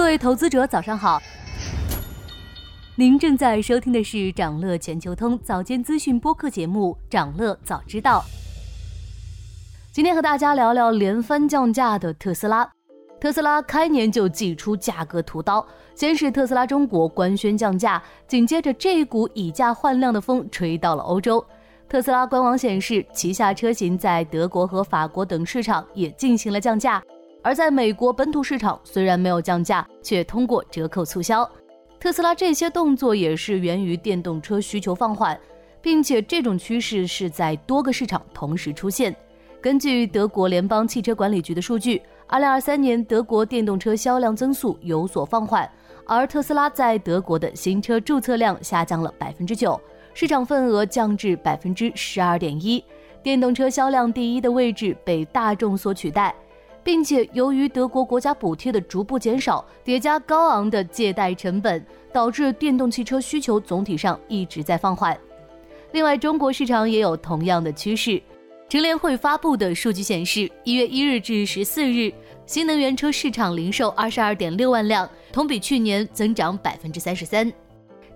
各位投资者，早上好。您正在收听的是长乐全球通早间资讯播客节目《长乐早知道》。今天和大家聊聊连番降价的特斯拉。特斯拉开年就祭出价格屠刀，先是特斯拉中国官宣降价，紧接着这股以价换量的风吹到了欧洲。特斯拉官网显示，旗下车型在德国和法国等市场也进行了降价。而在美国本土市场，虽然没有降价，却通过折扣促销。特斯拉这些动作也是源于电动车需求放缓，并且这种趋势是在多个市场同时出现。根据德国联邦汽车管理局的数据，2023年德国电动车销量增速有所放缓，而特斯拉在德国的新车注册量下降了百分之九，市场份额降至百分之十二点一，电动车销量第一的位置被大众所取代。并且由于德国国家补贴的逐步减少，叠加高昂的借贷成本，导致电动汽车需求总体上一直在放缓。另外，中国市场也有同样的趋势。乘联会发布的数据显示，一月一日至十四日，新能源车市场零售二十二点六万辆，同比去年增长百分之三十三，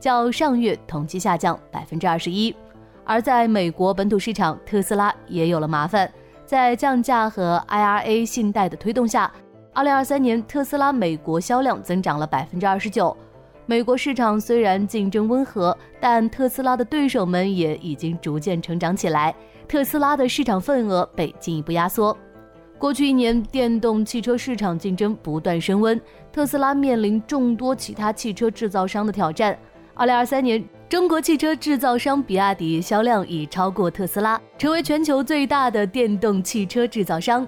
较上月同期下降百分之二十一。而在美国本土市场，特斯拉也有了麻烦。在降价和 IRA 信贷的推动下，2023年特斯拉美国销量增长了百分之二十九。美国市场虽然竞争温和，但特斯拉的对手们也已经逐渐成长起来，特斯拉的市场份额被进一步压缩。过去一年，电动汽车市场竞争不断升温，特斯拉面临众多其他汽车制造商的挑战。2023年。中国汽车制造商比亚迪销量已超过特斯拉，成为全球最大的电动汽车制造商。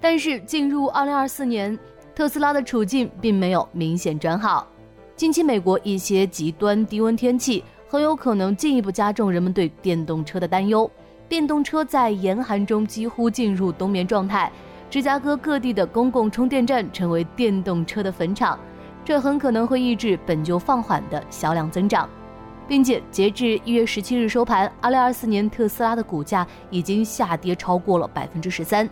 但是，进入2024年，特斯拉的处境并没有明显转好。近期，美国一些极端低温天气很有可能进一步加重人们对电动车的担忧。电动车在严寒中几乎进入冬眠状态，芝加哥各地的公共充电站成为电动车的坟场，这很可能会抑制本就放缓的销量增长。并且截至一月十七日收盘，二零二四年特斯拉的股价已经下跌超过了百分之十三。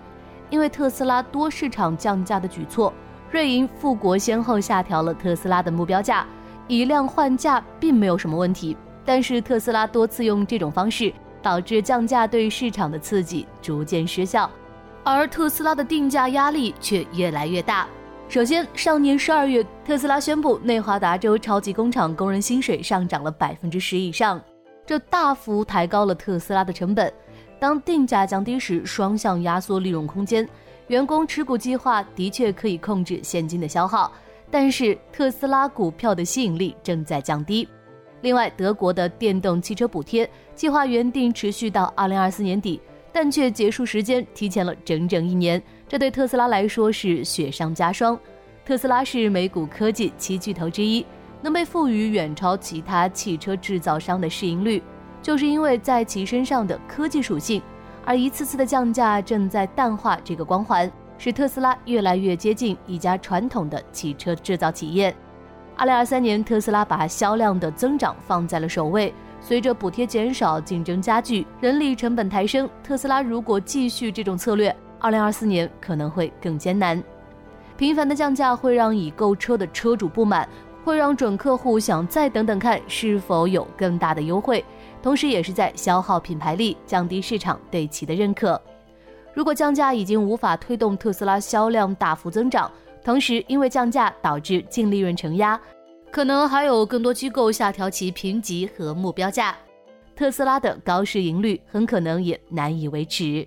因为特斯拉多市场降价的举措，瑞银、富国先后下调了特斯拉的目标价，以量换价并没有什么问题。但是特斯拉多次用这种方式，导致降价对市场的刺激逐渐失效，而特斯拉的定价压力却越来越大。首先，上年十二月，特斯拉宣布内华达州超级工厂工人薪水上涨了百分之十以上，这大幅抬高了特斯拉的成本。当定价降低时，双向压缩利润空间。员工持股计划的确可以控制现金的消耗，但是特斯拉股票的吸引力正在降低。另外，德国的电动汽车补贴计划原定持续到二零二四年底，但却结束时间提前了整整一年。这对特斯拉来说是雪上加霜。特斯拉是美股科技七巨头之一，能被赋予远超其他汽车制造商的市盈率，就是因为在其身上的科技属性。而一次次的降价正在淡化这个光环，使特斯拉越来越接近一家传统的汽车制造企业。二零二三年，特斯拉把销量的增长放在了首位。随着补贴减少、竞争加剧、人力成本抬升，特斯拉如果继续这种策略，二零二四年可能会更艰难。频繁的降价会让已购车的车主不满，会让准客户想再等等看是否有更大的优惠，同时也是在消耗品牌力，降低市场对其的认可。如果降价已经无法推动特斯拉销量大幅增长，同时因为降价导致净利润承压，可能还有更多机构下调其评级和目标价，特斯拉的高市盈率很可能也难以维持。